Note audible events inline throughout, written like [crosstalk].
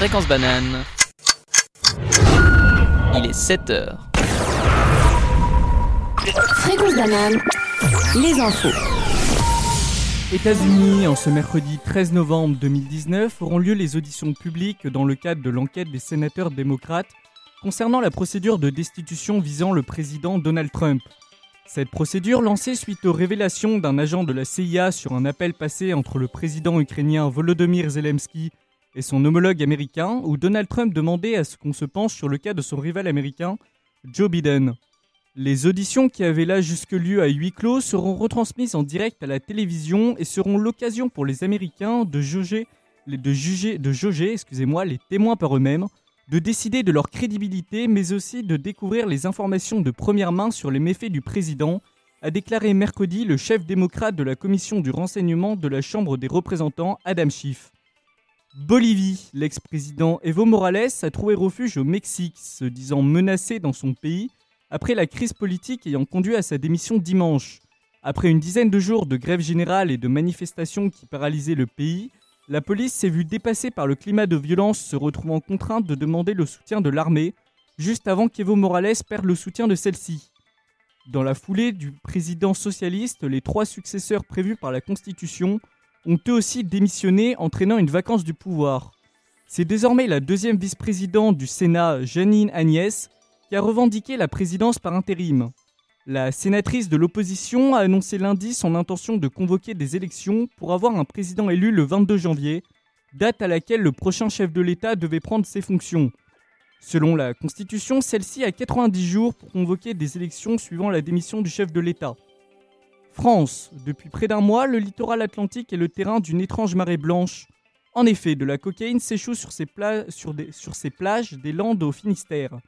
Fréquence banane. Il est 7 heures. Fréquence banane, les infos. États-Unis, en ce mercredi 13 novembre 2019, auront lieu les auditions publiques dans le cadre de l'enquête des sénateurs démocrates concernant la procédure de destitution visant le président Donald Trump. Cette procédure lancée suite aux révélations d'un agent de la CIA sur un appel passé entre le président ukrainien Volodymyr Zelensky et son homologue américain, où Donald Trump demandait à ce qu'on se penche sur le cas de son rival américain, Joe Biden. Les auditions qui avaient là jusque lieu à huis clos seront retransmises en direct à la télévision et seront l'occasion pour les Américains de juger, excusez-moi, les témoins par eux-mêmes, de décider de leur crédibilité, mais aussi de découvrir les informations de première main sur les méfaits du président, a déclaré mercredi le chef démocrate de la commission du renseignement de la Chambre des représentants, Adam Schiff. Bolivie, l'ex-président Evo Morales a trouvé refuge au Mexique, se disant menacé dans son pays après la crise politique ayant conduit à sa démission dimanche. Après une dizaine de jours de grève générale et de manifestations qui paralysaient le pays, la police s'est vue dépassée par le climat de violence, se retrouvant contrainte de demander le soutien de l'armée, juste avant qu'Evo Morales perde le soutien de celle-ci. Dans la foulée du président socialiste, les trois successeurs prévus par la Constitution ont eux aussi démissionné, entraînant une vacance du pouvoir. C'est désormais la deuxième vice-présidente du Sénat, Janine Agnès, qui a revendiqué la présidence par intérim. La sénatrice de l'opposition a annoncé lundi son intention de convoquer des élections pour avoir un président élu le 22 janvier, date à laquelle le prochain chef de l'État devait prendre ses fonctions. Selon la Constitution, celle-ci a 90 jours pour convoquer des élections suivant la démission du chef de l'État. France. Depuis près d'un mois, le littoral atlantique est le terrain d'une étrange marée blanche. En effet, de la cocaïne s'échoue sur, sur ces plages des Landes au Finistère.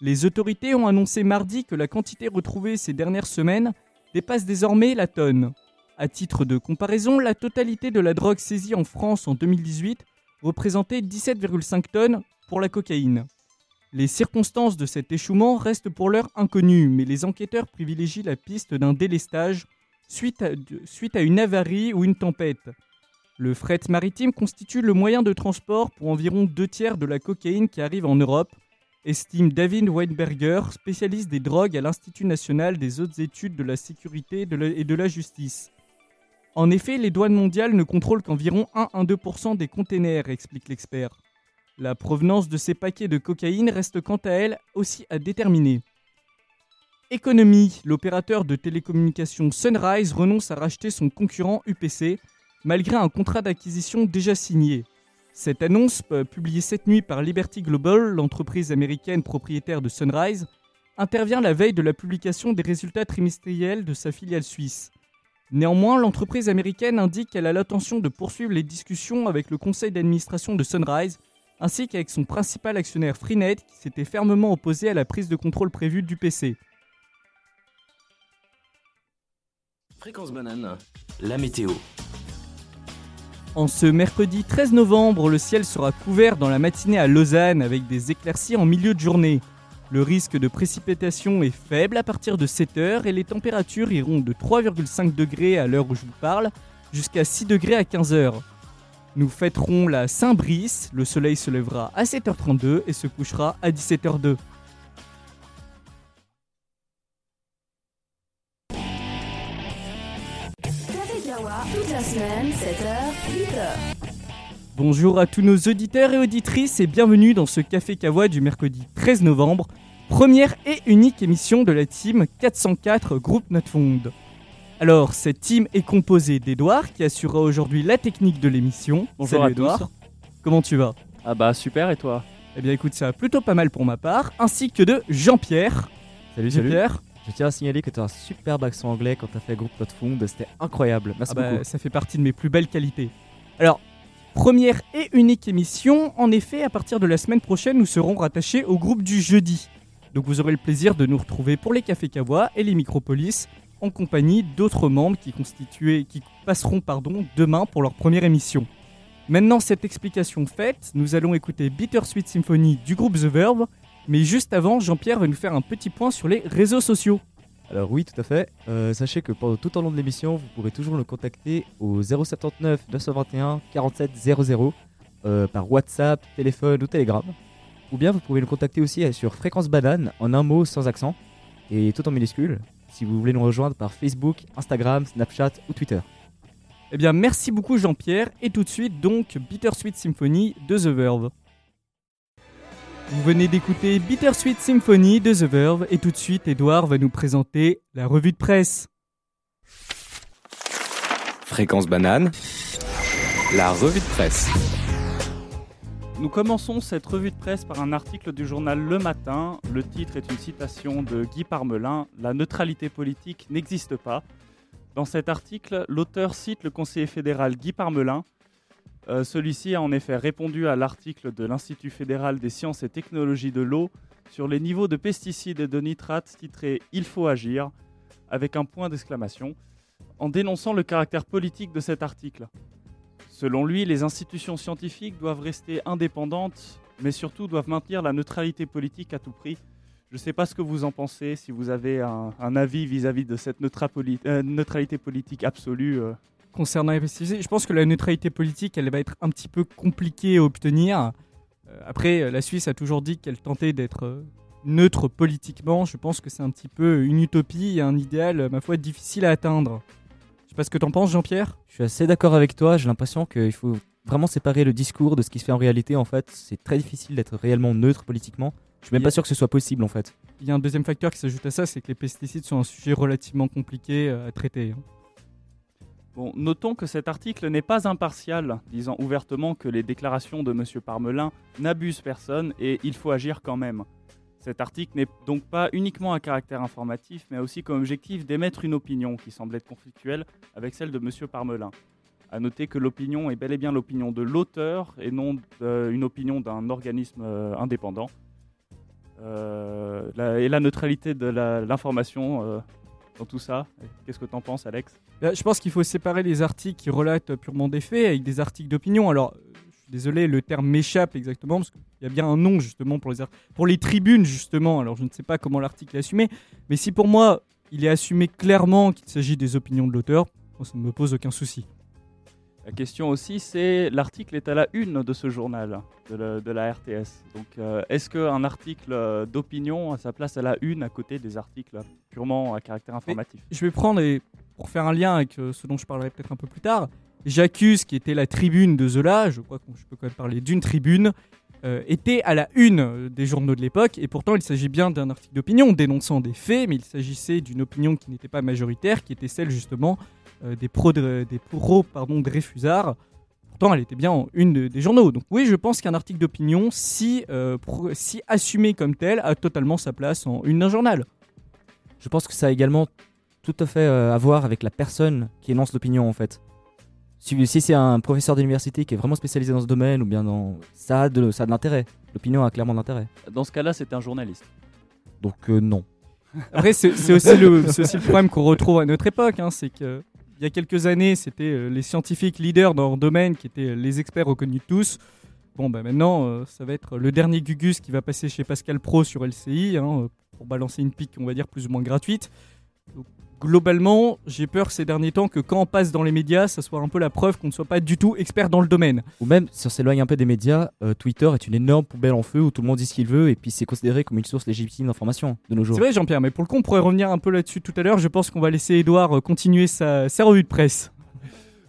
Les autorités ont annoncé mardi que la quantité retrouvée ces dernières semaines dépasse désormais la tonne. À titre de comparaison, la totalité de la drogue saisie en France en 2018 représentait 17,5 tonnes pour la cocaïne. Les circonstances de cet échouement restent pour l'heure inconnues, mais les enquêteurs privilégient la piste d'un délestage suite à, une avarie ou une tempête. Le fret maritime constitue le moyen de transport pour environ deux tiers de la cocaïne qui arrive en Europe, estime David Weinberger, spécialiste des drogues à l'Institut national des hautes études de la sécurité et de la justice. En effet, les douanes mondiales ne contrôlent qu'environ 1 à 2% des containers, explique l'expert. La provenance de ces paquets de cocaïne reste quant à elle aussi à déterminer. Économie, l'opérateur de télécommunications Sunrise renonce à racheter son concurrent UPC, malgré un contrat d'acquisition déjà signé. Cette annonce, euh, publiée cette nuit par Liberty Global, l'entreprise américaine propriétaire de Sunrise, intervient la veille de la publication des résultats trimestriels de sa filiale suisse. Néanmoins, l'entreprise américaine indique qu'elle a l'intention de poursuivre les discussions avec le conseil d'administration de Sunrise, ainsi qu'avec son principal actionnaire Freenet, qui s'était fermement opposé à la prise de contrôle prévue du PC. Fréquence banane, la météo. En ce mercredi 13 novembre, le ciel sera couvert dans la matinée à Lausanne avec des éclaircies en milieu de journée. Le risque de précipitation est faible à partir de 7h et les températures iront de 3,5 degrés à l'heure où je vous parle jusqu'à 6 degrés à 15h. Nous fêterons la Saint-Brice, le soleil se lèvera à 7h32 et se couchera à 17h02. Semaine, 7h, 8h. Bonjour à tous nos auditeurs et auditrices et bienvenue dans ce Café Kawa du mercredi 13 novembre, première et unique émission de la team 404 Groupe Notfond. Alors, cette team est composée d'Edouard qui assurera aujourd'hui la technique de l'émission. Bonjour Salut à Edouard. tous. Comment tu vas? Ah bah super et toi? Eh bien écoute, ça va plutôt pas mal pour ma part, ainsi que de Jean-Pierre. Salut, salut. Jean-Pierre, Je tiens à signaler que tu as un superbe accent anglais quand tu as fait groupe Not Found. C'était incroyable. Merci ah bah, beaucoup. ça fait partie de mes plus belles qualités. Alors, première et unique émission, en effet, à partir de la semaine prochaine, nous serons rattachés au groupe du jeudi. Donc vous aurez le plaisir de nous retrouver pour les Cafés Kawa et les Micropolis en compagnie d'autres membres qui, constituaient- qui passeront pardon, demain pour leur première émission. Maintenant cette explication faite, nous allons écouter Bittersweet Symphony du groupe The Verve, mais juste avant, Jean-Pierre va nous faire un petit point sur les réseaux sociaux. Alors oui, tout à fait. Euh, sachez que pendant tout au long de l'émission, vous pourrez toujours nous contacter au 079 921 47 00 euh, par WhatsApp, téléphone ou Telegram. Ou bien vous pouvez nous contacter aussi sur Fréquence Banane en un mot sans accent et tout en minuscule si vous voulez nous rejoindre par Facebook, Instagram, Snapchat ou Twitter. Eh bien, merci beaucoup Jean-Pierre. Et tout de suite, donc, Bittersweet Symphony de The Verve. Vous venez d'écouter Bittersweet Symphony de The Verve. Et tout de suite, Edouard va nous présenter la revue de presse. Fréquence banane, la revue de presse. Nous commençons cette revue de presse par un article du journal Le Matin. Le titre est une citation de Guy Parmelin La neutralité politique n'existe pas. Dans cet article, l'auteur cite le conseiller fédéral Guy Parmelin. Euh, Celui-ci a en effet répondu à l'article de l'Institut fédéral des sciences et technologies de l'eau sur les niveaux de pesticides et de nitrates titré Il faut agir, avec un point d'exclamation, en dénonçant le caractère politique de cet article. Selon lui, les institutions scientifiques doivent rester indépendantes, mais surtout doivent maintenir la neutralité politique à tout prix. Je ne sais pas ce que vous en pensez, si vous avez un, avis vis-à-vis de cette euh, neutralité politique absolue. euh. Concernant les pesticides, je pense que la neutralité politique, elle va être un petit peu compliquée à obtenir. Euh, après, euh, la Suisse a toujours dit qu'elle tentait d'être euh, neutre politiquement. Je pense que c'est un petit peu une utopie et un idéal, ma foi, difficile à atteindre. Je sais pas ce que t'en penses, Jean-Pierre Je suis assez d'accord avec toi, j'ai l'impression qu'il faut vraiment séparer le discours de ce qui se fait en réalité. En fait, c'est très difficile d'être réellement neutre politiquement. Je suis même pas sûr que ce soit possible en fait. Il y a un deuxième facteur qui s'ajoute à ça, c'est que les pesticides sont un sujet relativement compliqué à traiter. Notons que cet article n'est pas impartial, disant ouvertement que les déclarations de M. Parmelin n'abusent personne et il faut agir quand même. Cet article n'est donc pas uniquement à caractère informatif, mais a aussi comme objectif d'émettre une opinion qui semble être conflictuelle avec celle de M. Parmelin. À noter que l'opinion est bel et bien l'opinion de l'auteur et non euh, une opinion d'un organisme euh, indépendant. Euh, et la neutralité de l'information dans tout ça, qu'est-ce que tu en penses, Alex? Là, je pense qu'il faut séparer les articles qui relatent purement des faits avec des articles d'opinion. Alors, euh, je suis désolé, le terme m'échappe exactement parce qu'il y a bien un nom justement pour les, pour les tribunes justement. Alors, je ne sais pas comment l'article est assumé, mais si pour moi il est assumé clairement qu'il s'agit des opinions de l'auteur, ça ne me pose aucun souci. La question aussi, c'est l'article est à la une de ce journal, de, la- de la RTS. Donc, euh, est-ce qu'un article euh, d'opinion a sa place à la une à côté des articles purement à caractère informatif? Je vais prendre, et pour faire un lien avec euh, ce dont je parlerai peut-être un peu plus tard, J'accuse, qui était la tribune de Zola, je crois que je peux quand même parler d'une tribune, euh, était à la une des journaux de l'époque, et pourtant il s'agit bien d'un article d'opinion dénonçant des faits, mais il s'agissait d'une opinion qui n'était pas majoritaire, qui était celle justement des pros, de, des pros pardon, de Réfusard. Pourtant, elle était bien en une de- des journaux. Donc oui, je pense qu'un article d'opinion, si, euh, pro- si assumé comme tel, a totalement sa place en une d'un journal. Je pense que ça a également tout à fait euh, à voir avec la personne qui énonce l'opinion en fait. Si, si c'est un professeur d'université qui est vraiment spécialisé dans ce domaine ou bien dans ça a de, ça a de l'intérêt. L'opinion a clairement de l'intérêt. Dans ce cas-là, c'est un journaliste. Donc euh, non. Après, c'est c'est aussi, le- c'est aussi le problème qu'on retrouve à notre époque. hein, c'est que il y a quelques années, c'était euh, les scientifiques leaders dans leur domaine qui étaient les experts reconnus de tous. Bon, bah maintenant, euh, ça va être le dernier Gugus qui va passer chez Pascal Pro sur LCI hein, euh, pour balancer une pique, on va dire, plus ou moins gratuite. Globalement, j'ai peur ces derniers temps que quand on passe dans les médias, ça soit un peu la preuve qu'on ne soit pas du tout expert dans le domaine. Ou même, si on s'éloigne un peu des médias, euh, Twitter est une énorme poubelle en feu où tout le monde dit ce qu'il veut et puis c'est considéré comme une source légitime d'information de nos jours. C'est vrai, Jean-Pierre, mais pour le coup, on pourrait revenir un peu là-dessus tout à l'heure. Je pense qu'on va laisser Edouard euh, continuer sa, sa revue de presse.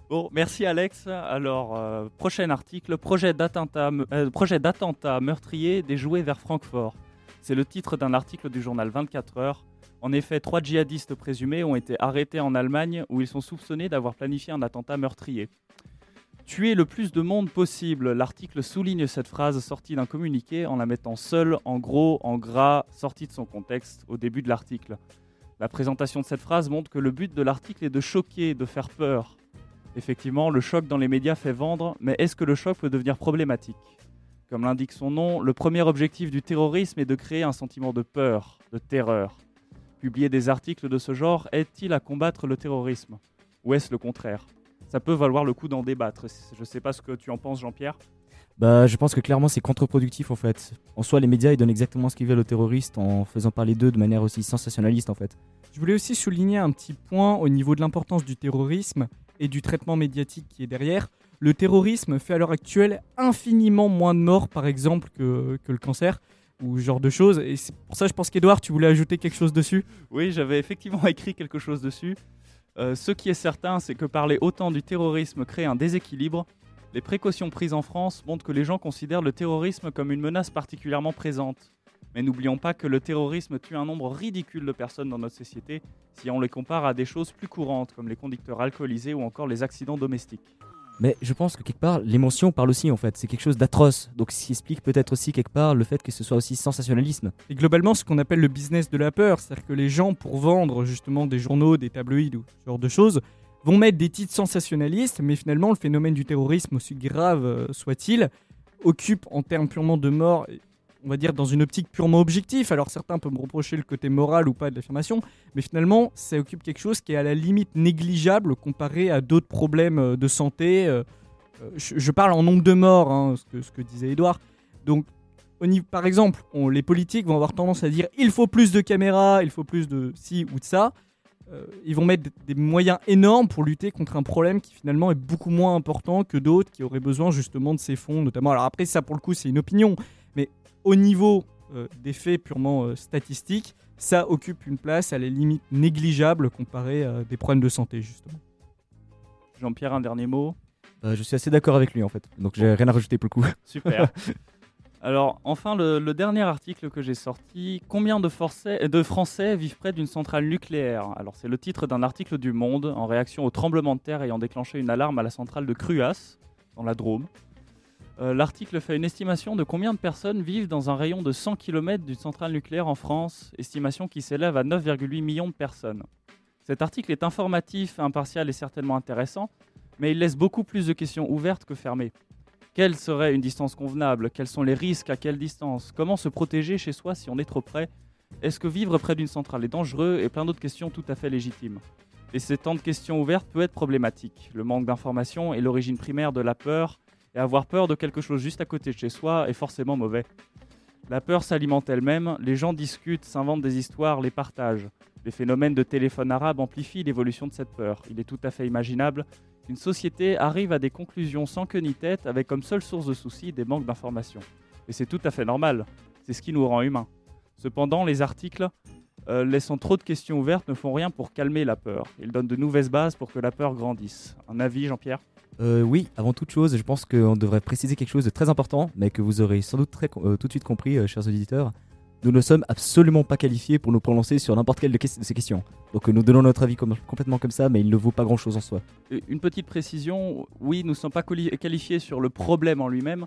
Bon, merci Alex. Alors, euh, prochain article, projet d'attentat, me- euh, projet d'attentat meurtrier déjoué vers Francfort. C'est le titre d'un article du journal 24 heures. En effet, trois djihadistes présumés ont été arrêtés en Allemagne où ils sont soupçonnés d'avoir planifié un attentat meurtrier. Tuer le plus de monde possible, l'article souligne cette phrase sortie d'un communiqué en la mettant seule, en gros, en gras, sortie de son contexte au début de l'article. La présentation de cette phrase montre que le but de l'article est de choquer, de faire peur. Effectivement, le choc dans les médias fait vendre, mais est-ce que le choc peut devenir problématique? Comme l'indique son nom, le premier objectif du terrorisme est de créer un sentiment de peur, de terreur. Publier des articles de ce genre aide-t-il à combattre le terrorisme? Ou est-ce le contraire? Ça peut valoir le coup d'en débattre. Je ne sais pas ce que tu en penses, Jean-Pierre. Bah, je pense que clairement c'est contre-productif en fait. En soi, les médias ils donnent exactement ce qu'ils veulent aux terroristes en faisant parler d'eux de manière aussi sensationnaliste en fait. Je voulais aussi souligner un petit point au niveau de l'importance du terrorisme et du traitement médiatique qui est derrière. le terrorisme fait à l'heure actuelle infiniment moins de morts, par exemple, que, que le cancer ou ce genre de choses. Et c'est pour ça, je pense qu'Edouard, tu voulais ajouter quelque chose dessus Oui, j'avais effectivement [laughs] écrit quelque chose dessus. Euh, ce qui est certain, c'est que parler autant du terrorisme crée un déséquilibre. Les précautions prises en France montrent que les gens considèrent le terrorisme comme une menace particulièrement présente. Mais n'oublions pas que le terrorisme tue un nombre ridicule de personnes dans notre société si on les compare à des choses plus courantes comme les conducteurs alcoolisés ou encore les accidents domestiques. Mais je pense que quelque part, l'émotion parle aussi en fait. C'est quelque chose d'atroce. Donc, ce qui explique peut-être aussi quelque part le fait que ce soit aussi sensationnalisme. Et globalement, ce qu'on appelle le business de la peur, c'est-à-dire que les gens, pour vendre justement des journaux, des tabloïds ou ce genre de choses, vont mettre des titres sensationnalistes, mais finalement, le phénomène du terrorisme, aussi grave euh, soit-il, occupe en termes purement de mort, on va dire dans une optique purement objective. Alors certains peuvent me reprocher le côté moral ou pas de l'affirmation, mais finalement, ça occupe quelque chose qui est à la limite négligeable comparé à d'autres problèmes euh, de santé. euh, euh, Je, parle en nombre de morts, hein, ce, que, disait Edouard. Donc, par exemple, les politiques vont avoir tendance à dire il faut plus de caméras, il faut plus de ci ou de ça. Ils vont mettre des moyens énormes pour lutter contre un problème qui finalement est beaucoup moins important que d'autres qui auraient besoin justement de ces fonds, notamment. Alors après, ça pour le coup, c'est une opinion, au niveau euh, des faits purement euh, statistiques, ça occupe une place à la limite négligeable comparé à des problèmes de santé, justement. Jean-Pierre, un dernier mot? Euh, je suis assez d'accord avec lui en fait. Donc, j'ai rien à rajouter pour le coup. [laughs] Super. [laughs] Alors, enfin, le, le dernier article que j'ai sorti, combien de, Forçais- de Français vivent près d'une centrale nucléaire? Alors, c'est le titre d'un article du Monde en réaction au tremblement de terre ayant déclenché une alarme à la centrale de Cruas, dans la Drôme. Euh, L'article fait une estimation de combien de personnes vivent dans un rayon de 100 km d'une centrale nucléaire en France, estimation qui s'élève à 9,8 millions de personnes. Cet article est informatif, impartial et certainement intéressant, mais il laisse beaucoup plus de questions ouvertes que fermées. Quelle serait une distance convenable? Quels sont les risques? À quelle distance? Comment se protéger chez soi si on est trop près? Est-ce que vivre près d'une centrale est dangereux? Et plein d'autres questions tout à fait légitimes. Et ces temps de questions ouvertes peut être problématique. Le manque d'informations est l'origine primaire de la peur, et avoir peur de quelque chose juste à côté de chez soi est forcément mauvais. La peur s'alimente elle-même, les gens discutent, s'inventent des histoires, les partagent. Les phénomènes de téléphone arabe amplifient l'évolution de cette peur. Il est tout à fait imaginable qu'une société arrive à des conclusions sans queue ni tête avec comme seule source de soucis des manques d'informations. Et c'est tout à fait normal, c'est ce qui nous rend humains. Cependant, les articles euh, laissant trop de questions ouvertes ne font rien pour calmer la peur. Ils donnent de nouvelles bases pour que la peur grandisse. Un avis, Jean-Pierre? Euh, oui, avant toute chose, je pense qu'on devrait préciser quelque chose de très important, mais que vous aurez sans doute très, euh, tout de suite compris, euh, chers auditeurs. Nous ne sommes absolument pas qualifiés pour nous prononcer sur n'importe quelle de, ces questions. Donc nous donnons notre avis complètement comme ça, mais il ne vaut pas grand-chose en soi. Une petite précision, oui, nous ne sommes pas quali- qualifiés sur le problème en lui-même,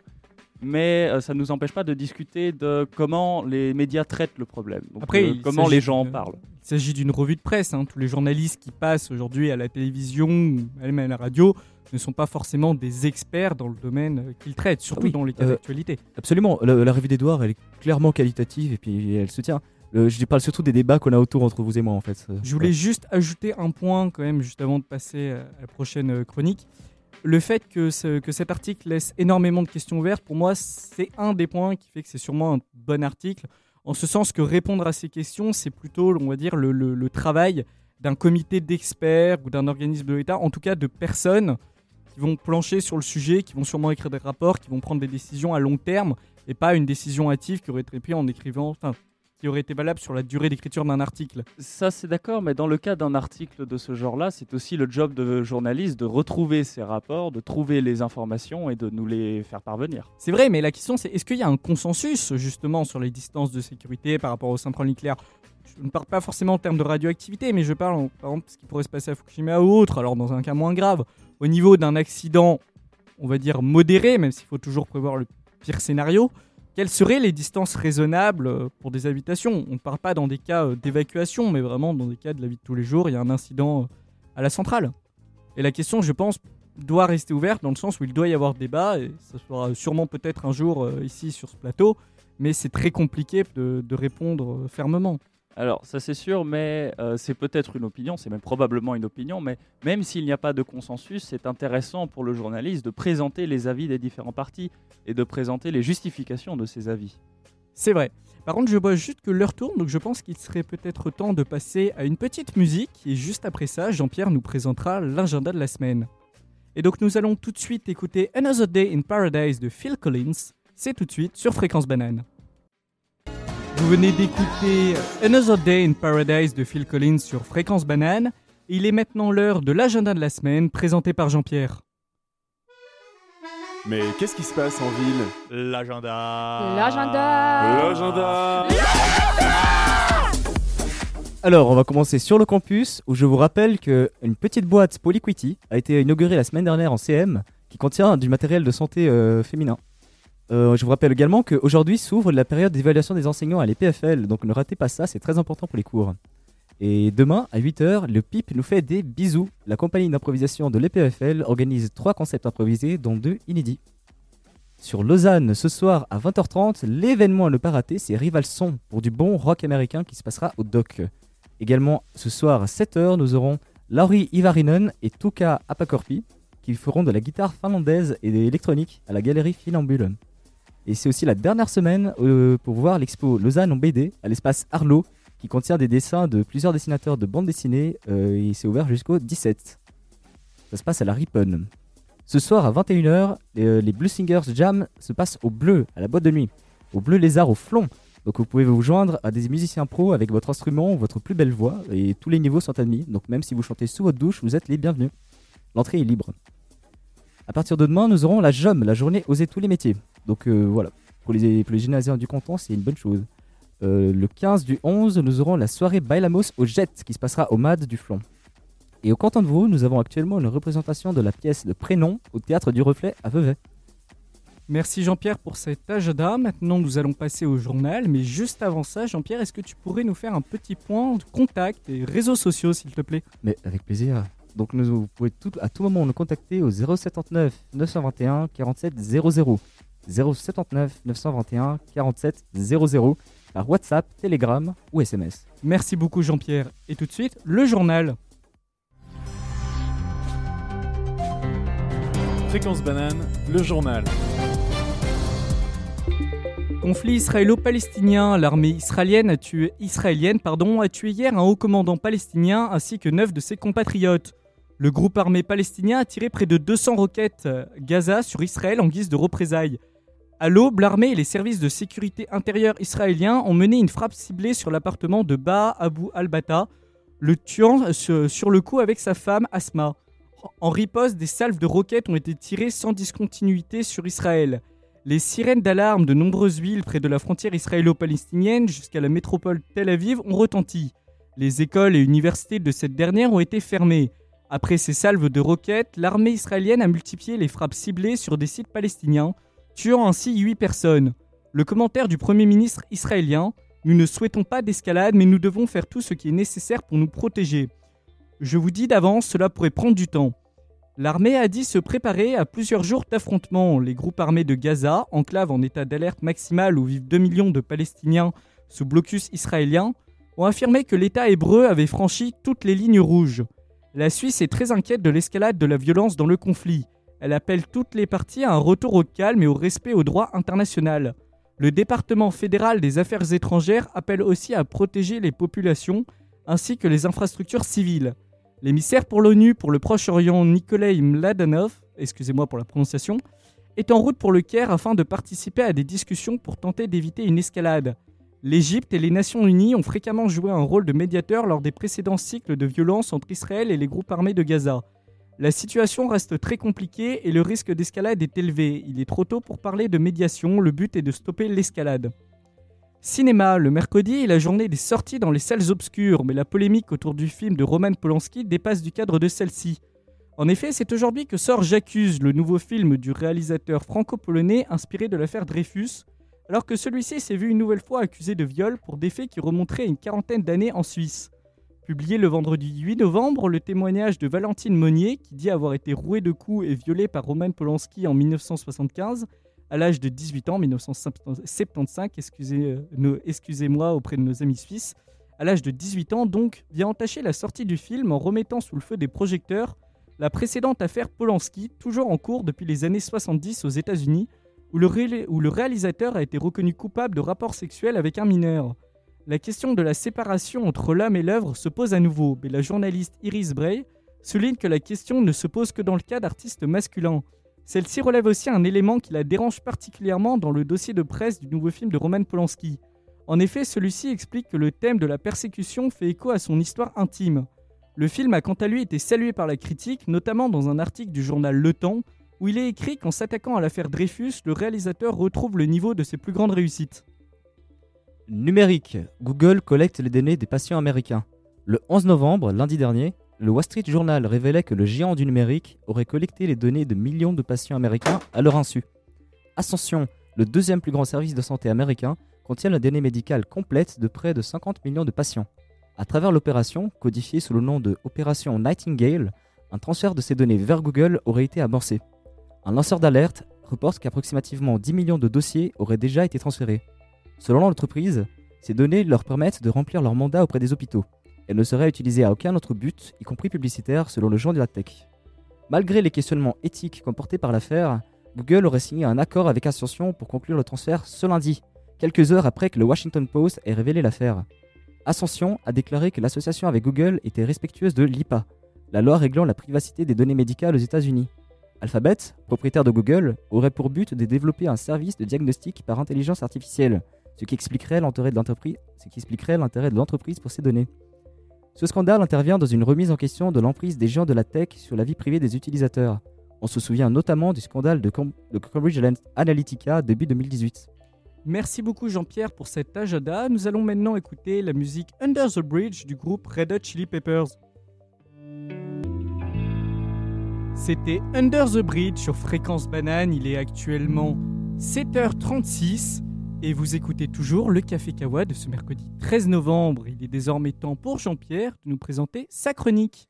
mais euh, ça ne nous empêche pas de discuter de comment les médias traitent le problème. Donc, Après, euh, comment les gens en parlent. Il s'agit d'une revue de presse. hein. Tous les journalistes qui passent aujourd'hui à la télévision ou même à la radio ne sont pas forcément des experts dans le domaine qu'ils traitent, surtout Oui, dans les cas euh, d'actualité. Absolument, la, la revue d'Edouard, elle est clairement qualitative et puis elle se tient. Euh, je parle surtout des débats qu'on a autour entre vous et moi en fait. Je voulais juste ajouter un point quand même, juste avant de passer à la prochaine euh, chronique. Le fait que, que cet article laisse énormément de questions ouvertes, pour moi, c'est un des points qui fait que c'est sûrement un bon article. En ce sens que répondre à ces questions, c'est plutôt, on va dire, le, le- le travail d'un comité d'experts ou d'un organisme de l'État, en tout cas de personnes qui vont plancher sur le sujet, qui vont sûrement écrire des rapports, qui vont prendre des décisions à long terme, et pas une décision hâtive qui aurait été prise en écrivant, enfin, qui aurait été valable sur la durée d'écriture d'un article. Ça, c'est d'accord, mais dans le cas d'un article de ce genre-là, c'est aussi le job de journaliste de retrouver ces rapports, de trouver les informations et de nous les faire parvenir. C'est vrai, mais la question c'est est-ce qu'il y a un consensus justement sur les distances de sécurité par rapport aux centrales nucléaires Je ne parle pas forcément en termes de radioactivité, mais je parle en- par exemple de ce qui pourrait se passer à Fukushima ou autre, alors dans un cas moins grave. Au niveau d'un accident, on va dire modéré, même s'il faut toujours prévoir le pire scénario, quelles seraient les distances raisonnables euh, pour des habitations? On ne parle pas dans des cas euh, d'évacuation, mais vraiment dans des cas de la vie de tous les jours, il y a un incident euh, à la centrale. Et la question, je pense, doit rester ouverte dans le sens où il doit y avoir débat, et ça sera sûrement peut-être un jour ici sur ce plateau, mais c'est très compliqué de, de répondre fermement. Alors, ça c'est sûr, mais euh, c'est peut-être une opinion, c'est même probablement une opinion, mais même s'il n'y a pas de consensus, c'est intéressant pour le journaliste de présenter les avis des différents partis et de présenter les justifications de ces avis. C'est vrai. Par contre, je vois juste que l'heure tourne, donc je pense qu'il serait peut-être temps de passer à une petite musique, et juste après ça, Jean-Pierre nous présentera l'agenda de la semaine. Et donc nous allons tout de suite écouter Another Day in Paradise de Phil Collins. C'est tout de suite sur Fréquence Banane. Vous venez d'écouter Another Day in Paradise de Phil Collins sur Fréquence Banane. Il est maintenant l'heure de l'agenda de la semaine présenté par Jean-Pierre. Mais qu'est-ce qui se passe en ville? L'agenda. L'agenda L'agenda Alors, on va commencer sur le campus où je vous rappelle que une petite boîte Polyquity a été inaugurée la semaine dernière en CM qui contient du matériel de santé euh, féminin. Euh, je vous rappelle également qu'aujourd'hui s'ouvre la période d'évaluation des enseignants à l'EPFL, donc ne ratez pas ça, c'est très important pour les cours. Et demain, à 8h, le PIP nous fait des bisous. La compagnie d'improvisation de l'EPFL organise trois concepts improvisés, dont deux inédits. Sur Lausanne, ce soir à 20h30, l'événement à ne pas rater, c'est Rival Son pour du bon rock américain qui se passera au Doc. Également, ce soir à 7h, nous aurons Lauri Ivarinen et Tuka Apakorpi qui feront de la guitare finlandaise et de l'électronique à la galerie Filambule. Et c'est aussi la dernière semaine euh, pour voir l'expo Lausanne en BD à l'espace Arlo qui contient des dessins de plusieurs dessinateurs de bande dessinée euh, et c'est ouvert jusqu'au 17. Ça se passe à la Rippon. Ce soir à 21h, les, euh, les Blue Singers Jam se passent au bleu, à la boîte de nuit. Au bleu lézard au flon. Donc vous pouvez vous joindre à des musiciens pros avec votre instrument votre plus belle voix et tous les niveaux sont admis. Donc même si vous chantez sous votre douche, vous êtes les bienvenus. L'entrée est libre. À partir de demain, nous aurons la JOM, la journée Oser tous les métiers. Donc euh, voilà, pour les, pour les gymnasiens du canton, c'est une bonne chose. Euh, le 15 du 11, nous aurons la soirée Bailamos au Jet qui se passera au MAD du Flon. Et au canton de Vaud, nous avons actuellement une représentation de la pièce de Prénom au théâtre du Reflet à Vevey. Merci Jean-Pierre pour cet agenda. Maintenant, nous allons passer au journal. Mais juste avant ça, Jean-Pierre, est-ce que tu pourrais nous faire un petit point de contact et réseaux sociaux, s'il te plaît? Mais avec plaisir. Donc nous, vous pouvez tout- à tout moment nous contacter au 079 921 47 00. 079 921 47 00 par WhatsApp, Telegram ou SMS. Merci beaucoup Jean-Pierre. Et tout de suite, le journal. Fréquence banane, le journal. Conflit israélo-palestinien. L'armée israélienne a tué, israélienne pardon, a tué hier un haut commandant palestinien ainsi que neuf de ses compatriotes. Le groupe armé palestinien a tiré près de 200 roquettes euh, Gaza sur Israël en guise de représailles. À l'aube, l'armée et les services de sécurité intérieure israéliens ont mené une frappe ciblée sur l'appartement de Baha Abu al-Bata, le tuant sur sur le coup avec sa femme Asma. En riposte, des salves de roquettes ont été tirées sans discontinuité sur Israël. Les sirènes d'alarme de nombreuses villes près de la frontière israélo-palestinienne jusqu'à la métropole Tel Aviv ont retenti. Les écoles et universités de cette dernière ont été fermées. Après ces salves de roquettes, l'armée israélienne a multiplié les frappes ciblées sur des sites palestiniens, tuant ainsi 8 personnes. Le commentaire du Premier ministre israélien Nous ne souhaitons pas d'escalade, mais nous devons faire tout ce qui est nécessaire pour nous protéger. Je vous dis d'avance, cela pourrait prendre du temps. L'armée a dit se préparer à plusieurs jours d'affrontements. Les groupes armés de Gaza, enclave en état d'alerte maximale où vivent 2 millions de Palestiniens sous blocus israélien, ont affirmé que l'État hébreu avait franchi toutes les lignes rouges. La Suisse est très inquiète de l'escalade de la violence dans le conflit. Elle appelle toutes les parties à un retour au calme et au respect au droit international. Le département fédéral des affaires étrangères appelle aussi à protéger les populations ainsi que les infrastructures civiles. L'émissaire pour l'ONU pour le Proche-Orient Nikolai Mladenov, excusez-moi pour la prononciation, est en route pour le Caire afin de participer à des discussions pour tenter d'éviter une escalade. L'Égypte et les Nations Unies ont fréquemment joué un rôle de médiateur lors des précédents cycles de violence entre Israël et les groupes armés de Gaza. La situation reste très compliquée et le risque d'escalade est élevé. Il est trop tôt pour parler de médiation, le but est de stopper l'escalade. Cinéma, le mercredi est la journée des sorties dans les salles obscures, mais la polémique autour du film de Roman Polanski dépasse du cadre de celle-ci. En effet, c'est aujourd'hui que sort J'accuse, le nouveau film du réalisateur franco-polonais inspiré de l'affaire Dreyfus, alors que celui-ci s'est vu une nouvelle fois accusé de viol pour des faits qui remonteraient une quarantaine d'années en Suisse. Publié le vendredi 8 novembre, le témoignage de Valentine Monnier, qui dit avoir été rouée de coups et violée par Roman Polanski en 1975, à l'âge de 18 ans, 1975, excusez, euh, excusez-moi auprès de nos amis suisses, à l'âge de 18 ans donc, vient entacher la sortie du film en remettant sous le feu des projecteurs la précédente affaire Polanski, toujours en cours depuis les années 70 aux États-Unis, où le, réalisateur a été reconnu coupable de rapports sexuels avec un mineur. La question de la séparation entre l'homme et l'œuvre se pose à nouveau, mais la journaliste Iris Bray souligne que la question ne se pose que dans le cas d'artistes masculins. Celle-ci relève aussi un élément qui la dérange particulièrement dans le dossier de presse du nouveau film de Roman Polanski. En effet, celui-ci explique que le thème de la persécution fait écho à son histoire intime. Le film a quant à lui été salué par la critique, notamment dans un article du journal Le Temps, où il est écrit qu'en s'attaquant à l'affaire Dreyfus, le réalisateur retrouve le niveau de ses plus grandes réussites. Numérique. Google collecte les données des patients américains. Le 11 novembre, lundi dernier, le Wall Street Journal révélait que le géant du numérique aurait collecté les données de millions de patients américains à leur insu. Ascension, le deuxième plus grand service de santé américain, contient la donnée médicale complète de près de 50 millions de patients. À travers l'opération, codifiée sous le nom de Opération Nightingale, un transfert de ces données vers Google aurait été amorcé. Un lanceur d'alerte reporte qu'approximativement 10 millions de dossiers auraient déjà été transférés. Selon l'entreprise, ces données leur permettent de remplir leur mandat auprès des hôpitaux. Elles ne seraient utilisées à aucun autre but, y compris publicitaire, selon le genre de la tech. Malgré les questionnements éthiques comportés par l'affaire, Google aurait signé un accord avec Ascension pour conclure le transfert ce lundi, quelques heures après que le Washington Post ait révélé l'affaire. Ascension a déclaré que l'association avec Google était respectueuse de l'IPA, la loi réglant la privacité des données médicales aux États-Unis. Alphabet, propriétaire de Google, aurait pour but de développer un service de diagnostic par intelligence artificielle, ce qui expliquerait l'intérêt de l'entreprise, pour ces données. Ce scandale intervient dans une remise en question de l'emprise des géants de la tech sur la vie privée des utilisateurs. On se souvient notamment du scandale de Cambridge Analytica début 2018. Merci beaucoup Jean-Pierre pour cet agenda. Nous allons maintenant écouter la musique Under the Bridge du groupe Red Hot Chili Peppers. C'était Under the Bridge sur Fréquence Banane. Il est actuellement 7h36 et vous écoutez toujours le Café Kawa de ce mercredi 13 novembre. Il est désormais temps pour Jean-Pierre de nous présenter sa chronique.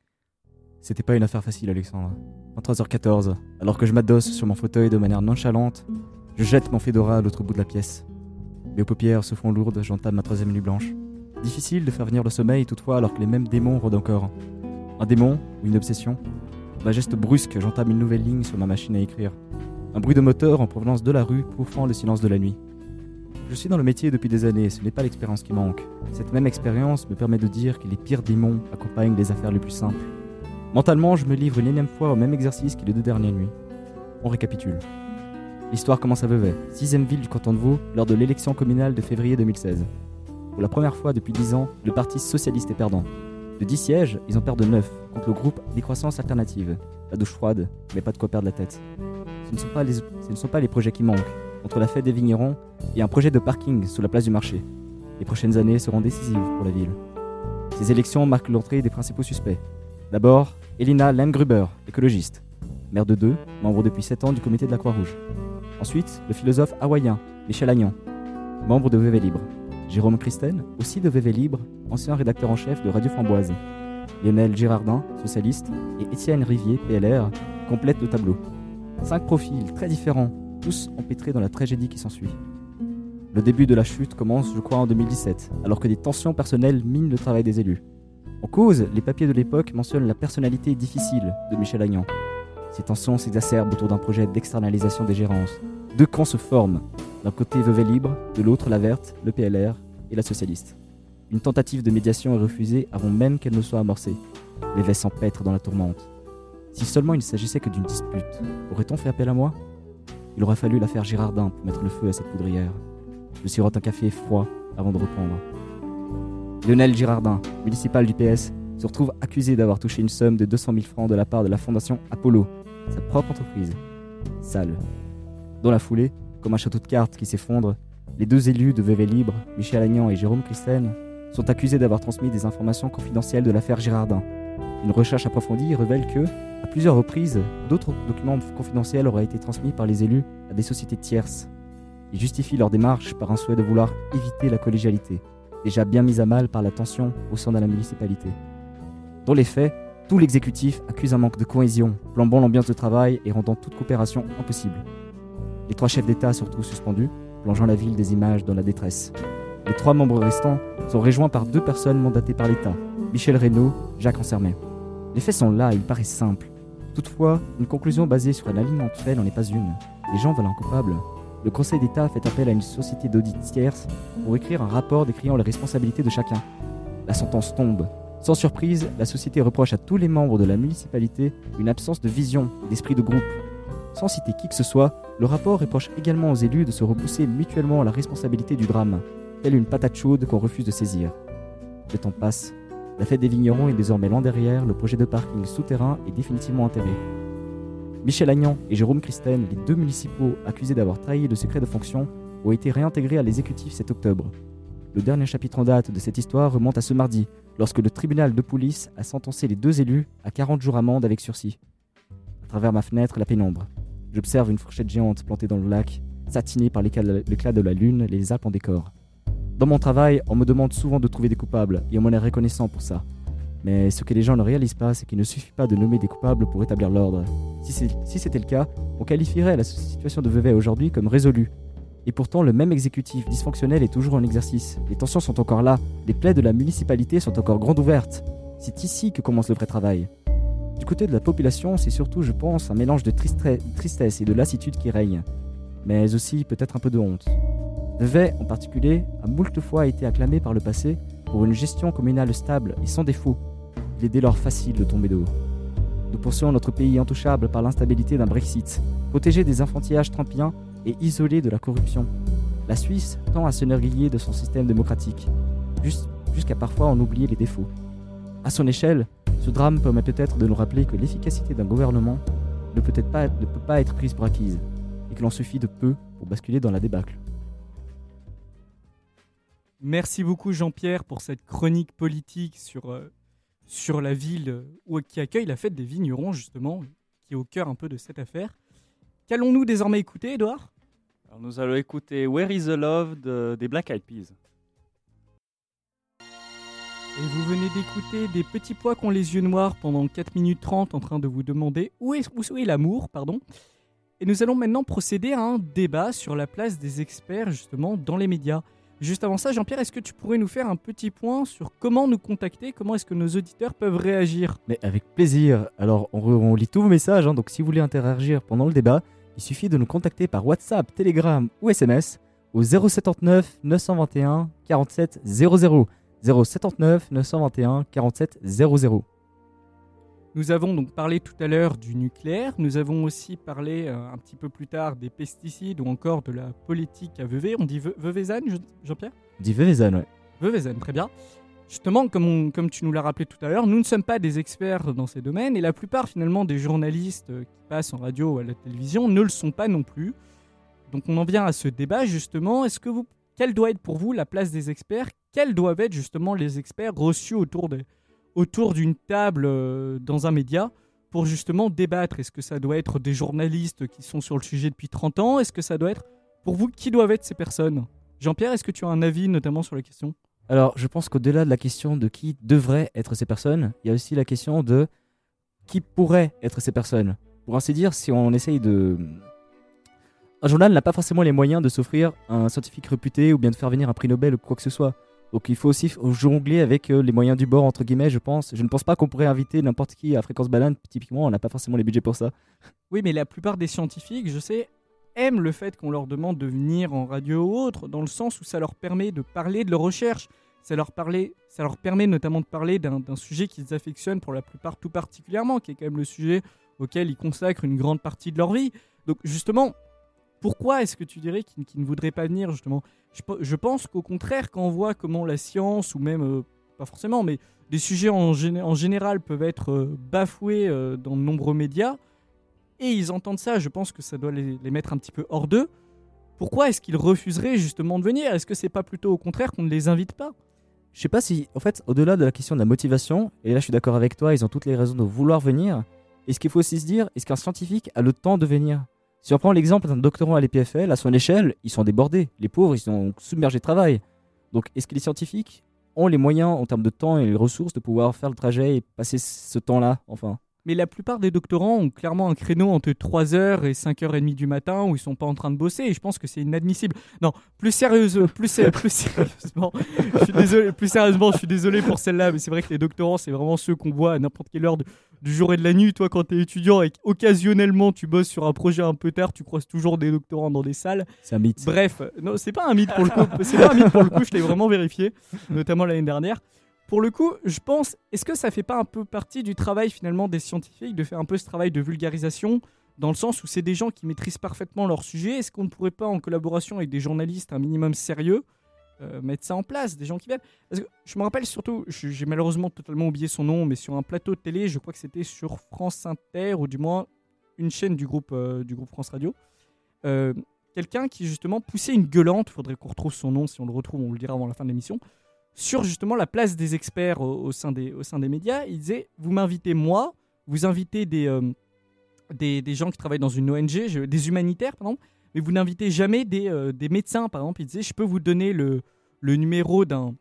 C'était pas une affaire facile, Alexandre. 23h14, alors que je m'adosse sur mon fauteuil de manière nonchalante, je jette mon fedora à l'autre bout de la pièce. Mes paupières se font lourdes, j'entame ma troisième nuit blanche. Difficile de faire venir le sommeil toutefois alors que les mêmes démons rôdent encore. Un démon ou une obsession? D'un geste brusque, j'entame une nouvelle ligne sur ma machine à écrire. Un bruit de moteur en provenance de la rue bouffant le silence de la nuit. Je suis dans le métier depuis des années, ce n'est pas l'expérience qui manque. Cette même expérience me permet de dire que les pires démons accompagnent les affaires les plus simples. Mentalement, je me livre une énième fois au même exercice que les deux dernières nuits. On récapitule. L'histoire commence à Vevey, sixième ville du canton de Vaud, lors de l'élection communale de février 2016. Pour la première fois depuis 10 ans, le Parti socialiste est perdant. De 10 sièges, ils en perdent 9 contre le groupe Décroissance Alternative. La douche froide, mais pas de quoi perdre la tête. Ce ne sont pas les, ce ne sont pas les projets qui manquent. Entre la fête des vignerons et un projet de parking sous la place du marché. Les prochaines années seront décisives pour la ville. Ces élections marquent l'entrée des principaux suspects. D'abord, Elina Lemgruber, écologiste. Mère de deux, membre depuis 7 ans du comité de la Croix-Rouge. Ensuite, le philosophe hawaïen, Michel Agnan, membre de VV Libre. Jérôme Christen, aussi de VV Libre, ancien rédacteur en chef de Radio Framboise. Lionel Girardin, socialiste, et Étienne Rivier, PLR, complètent le tableau. Cinq profils très différents, tous empêtrés dans la tragédie qui s'ensuit. Le début de la chute commence, je crois, en 2017, alors que des tensions personnelles minent le travail des élus. En cause, les papiers de l'époque mentionnent la personnalité difficile de Michel Agnan. Ces tensions s'exacerbent autour d'un projet d'externalisation des gérances. Deux camps se forment, d'un côté Vevey Libre, de l'autre la Verte, le PLR et la Socialiste. Une tentative de médiation est refusée avant même qu'elle ne soit amorcée. Les Vets s'empêtrent dans la tourmente. Si seulement il ne s'agissait que d'une dispute, aurait-on fait appel à moi? Il aurait fallu l'affaire Girardin pour mettre le feu à cette poudrière. Je sirote un café froid avant de reprendre. Lionel Girardin, municipal du PS, se retrouve accusé d'avoir touché une somme de 200 000 francs de la part de la fondation Apollo, sa propre entreprise. Sale. Dans la foulée, comme un château de cartes qui s'effondre, les deux élus de VV Libre, Michel Agnan et Jérôme Christen, sont accusés d'avoir transmis des informations confidentielles de l'affaire Girardin. Une recherche approfondie révèle que, à plusieurs reprises, d'autres documents confidentiels auraient été transmis par les élus à des sociétés tierces. Ils justifient leur démarche par un souhait de vouloir éviter la collégialité, déjà bien mise à mal par la tension au sein de la municipalité. Dans les faits, tout l'exécutif accuse un manque de cohésion, plombant l'ambiance de travail et rendant toute coopération impossible. Les trois chefs d'État se retrouvent suspendus, plongeant la ville des images dans la détresse. Les trois membres restants sont rejoints par deux personnes mandatées par l'État, Michel Reynaud, Jacques Ansermet. Les faits sont là ils paraissent simples. Toutefois, une conclusion basée sur un alignement de faits n'en est pas une. Les gens veulent un coupable. Le Conseil d'État fait appel à une société d'audit tierce pour écrire un rapport décriant les responsabilités de chacun. La sentence tombe. Sans surprise, la société reproche à tous les membres de la municipalité une absence de vision et d'esprit de groupe. Sans citer qui que ce soit, le rapport reproche également aux élus de se repousser mutuellement la responsabilité du drame, telle une patate chaude qu'on refuse de saisir. Le temps passe. La fête des vignerons est désormais loin derrière, le projet de parking souterrain est définitivement enterré. Michel Agnan et Jérôme Christen, les deux municipaux accusés d'avoir trahi le secret de fonction, ont été réintégrés à l'exécutif cet octobre. Le dernier chapitre en date de cette histoire remonte à ce mardi, lorsque le tribunal de police a sentencé les deux élus à 40 jours amende avec sursis. À travers ma fenêtre, la pénombre. J'observe une fourchette géante plantée dans le lac, satinée par l'éclat de la lune, les Alpes en décor. Dans mon travail, on me demande souvent de trouver des coupables, et on m'en est reconnaissant pour ça. Mais ce que les gens ne réalisent pas, c'est qu'il ne suffit pas de nommer des coupables pour établir l'ordre. Si c'était le cas, on qualifierait la situation de Vevey aujourd'hui comme résolue. Et pourtant, le même exécutif dysfonctionnel est toujours en exercice. Les tensions sont encore là, les plaies de la municipalité sont encore grandes ouvertes. C'est ici que commence le vrai travail. Du côté de la population, c'est surtout, je pense, un mélange de tristesse et de lassitude qui règne, mais aussi peut-être un peu de honte. Vevey, en particulier, a moult fois été acclamé par le passé pour une gestion communale stable et sans défaut. Il est dès lors facile de tomber de haut. Nous poursuivons notre pays intouchable par l'instabilité d'un Brexit, protégé des enfantillages trumpiens et isolé de la corruption. La Suisse tend à s'enorgueillir de son système démocratique, jus- jusqu'à parfois en oublier les défauts. À son échelle, ce drame permet peut-être de nous rappeler que l'efficacité d'un gouvernement ne peut, être pas, ne peut pas être prise pour acquise, et que l'on suffit de peu pour basculer dans la débâcle. Merci beaucoup Jean-Pierre pour cette chronique politique sur, euh, sur la ville euh, qui accueille la fête des vignerons justement, qui est au cœur un peu de cette affaire. Qu'allons-nous désormais écouter, Edouard Alors, nous allons écouter Where is the Love de- des Black Eyed Peas. Et vous venez d'écouter des petits pois qui ont les yeux noirs pendant 4 minutes 30 en train de vous demander où est, où est l'amour, pardon. Et nous allons maintenant procéder à un débat sur la place des experts justement dans les médias. Juste avant ça, Jean-Pierre, est-ce que tu pourrais nous faire un petit point sur comment nous contacter, comment est-ce que nos auditeurs peuvent réagir? Mais avec plaisir. Alors, on lit tous vos messages, hein, donc si vous voulez interagir pendant le débat, il suffit de nous contacter par WhatsApp, Telegram ou SMS au 079 921 47 00. 079 921 47 00. Nous avons donc parlé tout à l'heure du nucléaire, nous avons aussi parlé euh, un petit peu plus tard des pesticides ou encore de la politique à Vevey. On dit Ve- Veuvezanne, Je- Jean-Pierre? Dit Vevezan, ouais. Veuvezanne, très bien. Justement, comme, tu nous l'as rappelé tout à l'heure, nous ne sommes pas des experts dans ces domaines et la plupart finalement des journalistes euh, qui passent en radio ou à la télévision ne le sont pas non plus. Donc on en vient à ce débat justement. Est-ce que quelle doit être pour vous la place des experts? Quels doivent être justement les experts reçus autour d'une table euh, dans un média pour justement débattre? Est-ce que ça doit être des journalistes qui sont sur le sujet depuis 30 ans? Est-ce que ça doit être, pour vous, qui doivent être ces personnes? Jean-Pierre, est-ce que tu as un avis notamment sur la question? Alors, je pense qu'au-delà de la question de qui devraient être ces personnes, il y a aussi la question de qui pourraient être ces personnes. Pour ainsi dire, si on essaye de... Un journal n'a pas forcément les moyens de s'offrir un scientifique réputé ou bien de faire venir un prix Nobel ou quoi que ce soit. Donc il faut aussi jongler avec euh, les moyens du bord, entre guillemets, je pense. Je ne pense pas qu'on pourrait inviter n'importe qui à Fréquence Banane. Typiquement, on n'a pas forcément les budgets pour ça. Oui, mais la plupart des scientifiques, je sais, aiment le fait qu'on leur demande de venir en radio ou autre, dans le sens où ça leur permet de parler de leur recherche. Ça leur, parler, ça leur permet notamment de parler d'un sujet qu'ils affectionnent pour la plupart tout particulièrement, qui est quand même le sujet auquel ils consacrent une grande partie de leur vie. Donc justement, pourquoi est-ce que tu dirais qu'ils ne voudraient pas venir justement? Je, pe- je pense qu'au contraire, quand on voit comment la science, ou même, euh, pas forcément, mais des sujets en, en général peuvent être euh, bafoués euh, dans de nombreux médias, et ils entendent ça, je pense que ça doit les, mettre un petit peu hors d'eux. Pourquoi est-ce qu'ils refuseraient justement de venir? Est-ce que c'est pas plutôt au contraire qu'on ne les invite pas? Je sais pas si, en fait, au-delà de la question de la motivation, et là je suis d'accord avec toi, ils ont toutes les raisons de vouloir venir, est-ce qu'il faut aussi se dire, est-ce qu'un scientifique a le temps de venir? Si on prend l'exemple d'un doctorant à l'EPFL, à son échelle, ils sont débordés. Les pauvres, ils sont submergés de travail. Donc est-ce que les scientifiques ont les moyens, en termes de temps et les ressources, de pouvoir faire le trajet et passer ce temps-là, enfin? Mais la plupart des doctorants ont clairement un créneau entre 3h et 5h30 du matin où ils sont pas en train de bosser et je pense que c'est inadmissible. Non, plus sérieuse, plus, sé- [laughs] plus sérieusement, je suis désolé, plus sérieusement, je suis désolé pour celle-là, mais c'est vrai que les doctorants, c'est vraiment ceux qu'on voit à n'importe quelle heure de- du jour et de la nuit. Toi, quand tu es étudiant et qu'occasionnellement tu bosses sur un projet un peu tard, tu croises toujours des doctorants dans des salles. C'est un mythe. Bref, non, c'est pas un mythe pour le coup. C'est pas un mythe pour le coup, je l'ai vraiment vérifié, notamment l'année dernière. Pour le coup, je pense, est-ce que ça fait pas un peu partie du travail finalement des scientifiques de faire un peu ce travail de vulgarisation dans le sens où c'est des gens qui maîtrisent parfaitement leur sujet? Est-ce qu'on ne pourrait pas, en collaboration avec des journalistes un minimum sérieux, euh, mettre ça en place Des gens qui viennent? Parce que je me rappelle surtout, j'ai malheureusement totalement oublié son nom, mais sur un plateau de télé, je crois que c'était sur France Inter, ou du moins une chaîne du groupe, euh, du groupe France Radio, euh, quelqu'un qui justement poussait une gueulante, faudrait qu'on retrouve son nom, si on le retrouve, on le dira avant la fin de l'émission, sur justement la place des experts au, sein, des, au sein des médias. Il disait, vous m'invitez moi, vous invitez des, euh, des, des gens qui travaillent dans une ONG, des humanitaires, pardon, mais vous n'invitez jamais des, euh, des médecins, par exemple. Il disait, je peux vous donner le, le numéro d'un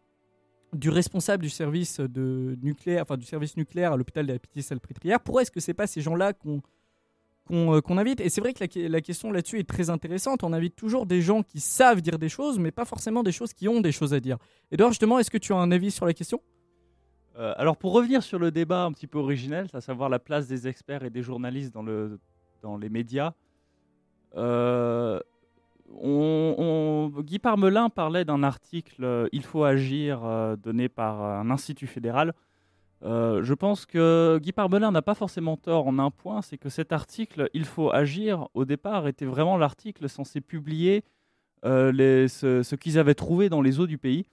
du responsable du service de nucléaire, enfin du service nucléaire à l'hôpital de la Pitié-Salpêtrière. Pourquoi est-ce que c'est pas ces gens-là qu'on qu'on euh, qu'on invite Et c'est vrai que la, que- la question là-dessus est très intéressante. On invite toujours des gens qui savent dire des choses, mais pas forcément des choses qui ont des choses à dire. Edouard, justement, est-ce que tu as un avis sur la question? Euh, alors pour revenir sur le débat un petit peu originel, à savoir la place des experts et des journalistes dans, le, dans les médias, euh, Guy Parmelin parlait d'un article Il faut agir donné par un institut fédéral. Euh, je pense que Guy Parmelin n'a pas forcément tort en un point, c'est que cet article Il faut agir, au départ, était vraiment l'article censé publier euh, ce- qu'ils avaient trouvé dans les eaux du pays.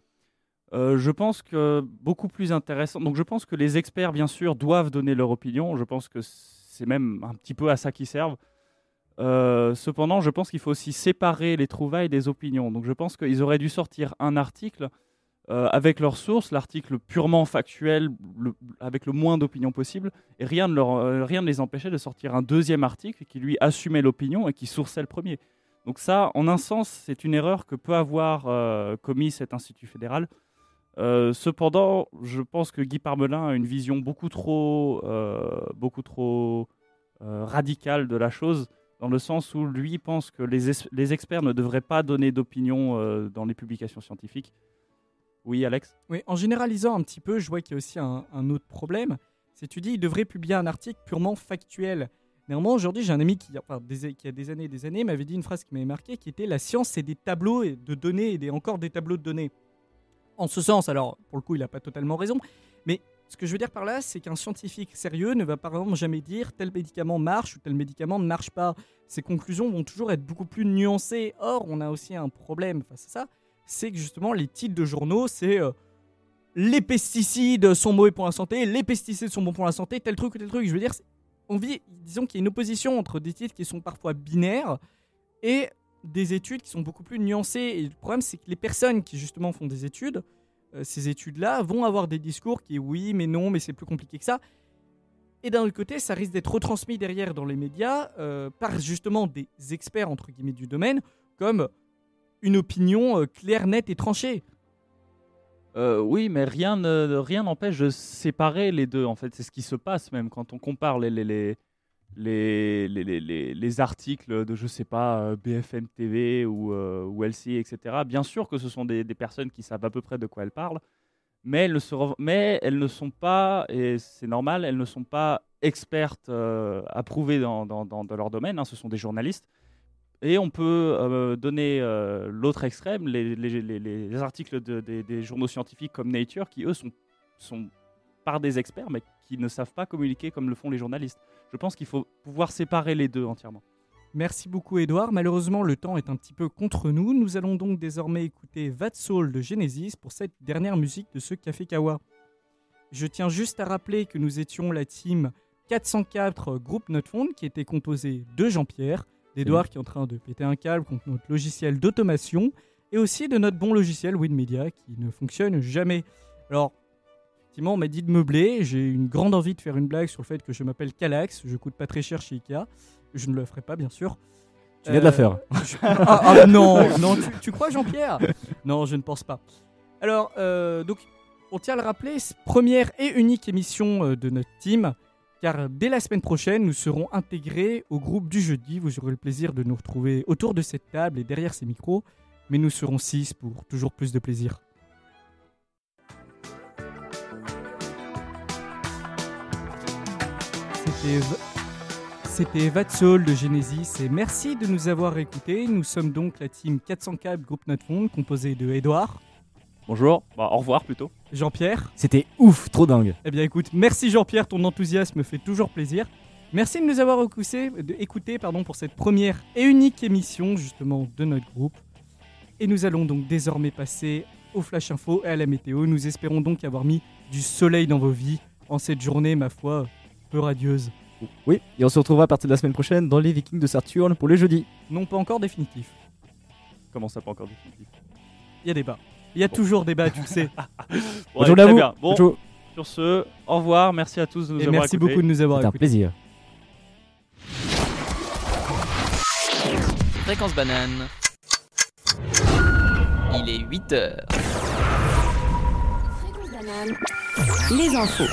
Euh, je pense que beaucoup plus intéressant. Donc, je pense que les experts, bien sûr, doivent donner leur opinion. Je pense que c'est même un petit peu à ça qu'ils servent. Cependant, je pense qu'il faut aussi séparer les trouvailles des opinions. Donc, je pense qu'ils auraient dû sortir un article euh, avec leurs sources, l'article purement factuel, avec le moins d'opinions possible, et rien ne, leur- euh, rien ne les empêchait de sortir un deuxième article qui lui assumait l'opinion et qui sourçait le premier. Donc ça, en un sens, c'est une erreur que peut avoir euh, commis cet institut fédéral. Cependant, je pense que Guy Parmelin a une vision beaucoup trop, radicale de la chose, dans le sens où lui pense que les, es- les experts ne devraient pas donner d'opinion dans les publications scientifiques. Oui, Alex Oui, en généralisant un petit peu, je vois qu'il y a aussi un, autre problème. C'est tu dis, il devrait publier un article purement factuel. Néanmoins, aujourd'hui, j'ai un ami qui, enfin, des- qui a des années et des années m'avait dit une phrase qui m'avait marqué, qui était la science, c'est des tableaux de données et encore des tableaux de données. En ce sens, alors pour le coup, il n'a pas totalement raison, mais ce que je veux dire par là, c'est qu'un scientifique sérieux ne va par exemple jamais dire tel médicament marche ou tel médicament ne marche pas. Ses conclusions vont toujours être beaucoup plus nuancées. Or, on a aussi un problème face à ça, c'est que justement les titres de journaux, c'est euh, les pesticides sont mauvais pour la santé, les pesticides sont bons pour la santé, tel truc ou tel truc. Je veux dire, on vit, disons qu'il y a une opposition entre des titres qui sont parfois binaires et des études qui sont beaucoup plus nuancées. Et le problème, c'est que les personnes qui justement font des études, euh, ces études-là, vont avoir des discours qui oui, mais non, mais c'est plus compliqué que ça. Et d'un autre côté, ça risque d'être retransmis derrière dans les médias euh, par justement des experts entre guillemets du domaine, comme une opinion euh, claire, nette et tranchée. Euh, oui, mais rien ne rien n'empêche de séparer les deux. En fait, c'est ce qui se passe même quand on compare les les, les, les, les, les- les- les articles de je sais pas euh, BFM TV ou euh, LCI, etc. Bien sûr que ce sont des, personnes qui savent à peu près de quoi elles parlent, mais elles ne se mais elles ne sont pas et c'est normal, elles ne sont pas expertes approuvées dans, dans, dans- dans leur domaine. hein. ce sont des journalistes. Et on peut euh, donner euh, l'autre extrême, les, les- les- les articles de- des, journaux scientifiques comme Nature, qui eux sont, par des experts, mais qui ne savent pas communiquer comme le font les journalistes. Je pense qu'il faut pouvoir séparer les deux entièrement. Merci beaucoup Edouard. Malheureusement, le temps est un petit peu contre nous. Nous allons donc désormais écouter Soul de Genesis pour cette dernière musique de ce Café Kawa. Je tiens juste à rappeler que nous étions la team 404 Groupe Notefond qui était composée de Jean-Pierre, d'Edouard qui est en train de péter un câble contre notre logiciel d'automation et aussi de notre bon logiciel WinMedia qui ne fonctionne jamais. Alors, effectivement, on m'a dit de meubler. J'ai une grande envie de faire une blague sur le fait que je m'appelle Calax. Je coûte pas très cher chez Ikea. Je ne le ferai pas, bien sûr. Tu viens de la Euh, faire. je- ah, ah, non, non, tu, tu crois Jean-Pierre? Non, je ne pense pas. Alors, euh, donc, on tient à le rappeler, première et unique émission euh, de notre team, car dès la semaine prochaine, nous serons intégrés au groupe du jeudi. Vous aurez le plaisir de nous retrouver autour de cette table et derrière ces micros, mais nous serons six pour toujours plus de plaisir. C'était Vatsol de Genesis et merci de nous avoir écoutés. Nous sommes donc la team 404 Groupe Notefond composée de Edouard, Bonjour. Bah, au revoir plutôt. Jean-Pierre. C'était ouf, trop dingue. Eh bien écoute, merci Jean-Pierre, ton enthousiasme me fait toujours plaisir. Merci de nous avoir écouté, de écouter pardon, pour cette première et unique émission justement de notre groupe. Et nous allons donc désormais passer au Flash Info et à la météo. Nous espérons donc avoir mis du soleil dans vos vies en cette journée, ma foi, peu radieuse. Oui, et on se retrouvera à partir de la semaine prochaine dans les Vikings de Saturne pour le jeudi. Non pas encore définitif. Comment ça pas encore définitif? Il y a débat. Il y a toujours débat, tu le sais. [laughs] Bon, Bonjour à très vous. bien. Bon, Bonjour. sur ce, au revoir. Merci à tous de nous Et avoir merci écoutés. beaucoup de nous avoir C'était un écoutés. plaisir. Fréquence banane. Il est 8 heures. Fréquence banane. Les infos.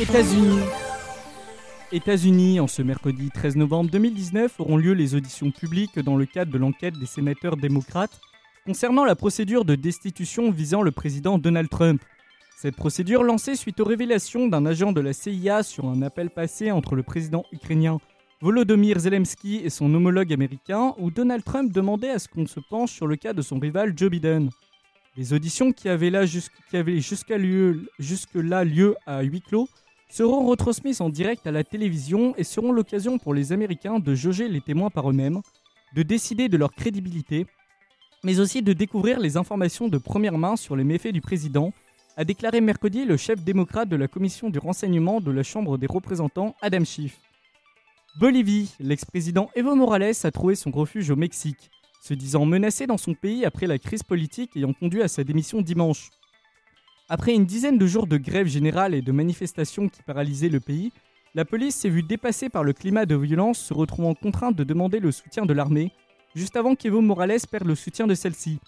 États-Unis. États-Unis, en ce mercredi 13 novembre 2019, auront lieu les auditions publiques dans le cadre de l'enquête des sénateurs démocrates concernant la procédure de destitution visant le président Donald Trump. Cette procédure lancée suite aux révélations d'un agent de la CIA sur un appel passé entre le président ukrainien Volodymyr Zelensky et son homologue américain, où Donald Trump demandait à ce qu'on se penche sur le cas de son rival Joe Biden. Les auditions qui avaient, là avaient lieu, jusque-là lieu à huis clos seront retransmises en direct à la télévision et seront l'occasion pour les Américains de jauger les témoins par eux-mêmes, de décider de leur crédibilité, mais aussi de découvrir les informations de première main sur les méfaits du président, a déclaré mercredi le chef démocrate de la commission du renseignement de la Chambre des représentants, Adam Schiff. Bolivie, l'ex-président Evo Morales a trouvé son refuge au Mexique, se disant menacé dans son pays après la crise politique ayant conduit à sa démission dimanche. Après une dizaine de jours de grève générale et de manifestations qui paralysaient le pays, la police s'est vue dépassée par le climat de violence, se retrouvant contrainte de demander le soutien de l'armée, juste avant qu'Evo Morales perde le soutien de celle-ci.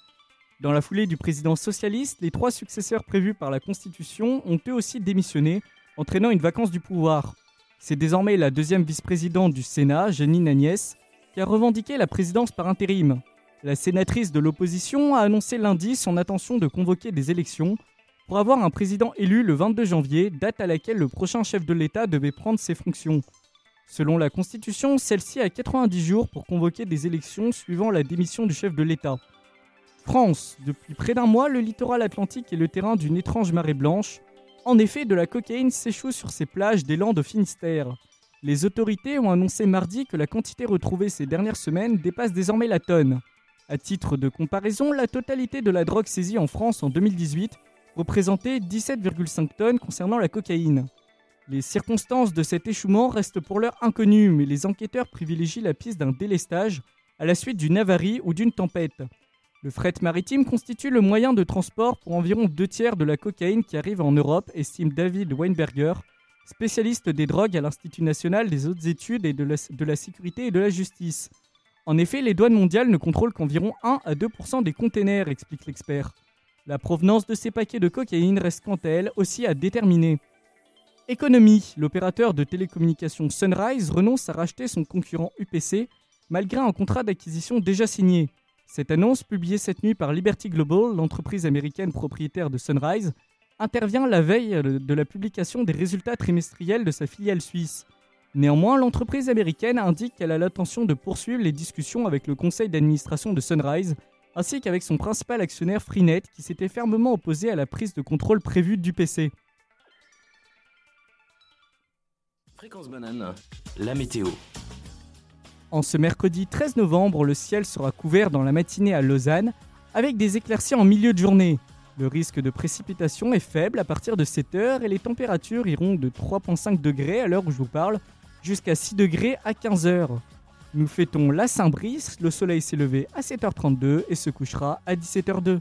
Dans la foulée du président socialiste, les trois successeurs prévus par la Constitution ont eux aussi démissionné, entraînant une vacance du pouvoir. C'est désormais la deuxième vice-présidente du Sénat, Janine Agnès, qui a revendiqué la présidence par intérim. La sénatrice de l'opposition a annoncé lundi son intention de convoquer des élections pour avoir un président élu le 22 janvier, date à laquelle le prochain chef de l'État devait prendre ses fonctions. Selon la Constitution, celle-ci a 90 jours pour convoquer des élections suivant la démission du chef de l'État. France, depuis près d'un mois, le littoral atlantique est le terrain d'une étrange marée blanche. En effet, de la cocaïne s'échoue sur ces plages des Landes Finistère. Les autorités ont annoncé mardi que la quantité retrouvée ces dernières semaines dépasse désormais la tonne. À titre de comparaison, la totalité de la drogue saisie en France en 2018 représentait 17,5 tonnes concernant la cocaïne. Les circonstances de cet échouement restent pour l'heure inconnues, mais les enquêteurs privilégient la piste d'un délestage à la suite d'une avarie ou d'une tempête. Le fret maritime constitue le moyen de transport pour environ deux tiers de la cocaïne qui arrive en Europe, estime David Weinberger, spécialiste des drogues à l'Institut national des hautes études et de la, sécurité et de la justice. En effet, les douanes mondiales ne contrôlent qu'environ 1 à 2% des containers, explique l'expert. La provenance de ces paquets de cocaïne reste quant à elle aussi à déterminer. Économie. L'opérateur de télécommunications Sunrise renonce à racheter son concurrent UPC malgré un contrat d'acquisition déjà signé. Cette annonce, publiée cette nuit par Liberty Global, l'entreprise américaine propriétaire de Sunrise, intervient la veille de la publication des résultats trimestriels de sa filiale suisse. Néanmoins, l'entreprise américaine indique qu'elle a l'intention de poursuivre les discussions avec le conseil d'administration de Sunrise, ainsi qu'avec son principal actionnaire Freenet, qui s'était fermement opposé à la prise de contrôle prévue du PC. Fréquence banane, la météo. En ce mercredi 13 novembre, le ciel sera couvert dans la matinée à Lausanne, avec des éclaircies en milieu de journée. Le risque de précipitation est faible à partir de 7 heures et les températures iront de 3,5 degrés à l'heure où je vous parle jusqu'à 6 degrés à 15 heures. Nous fêtons la Saint-Brice, le soleil s'est levé à 7h32 et se couchera à 17h02.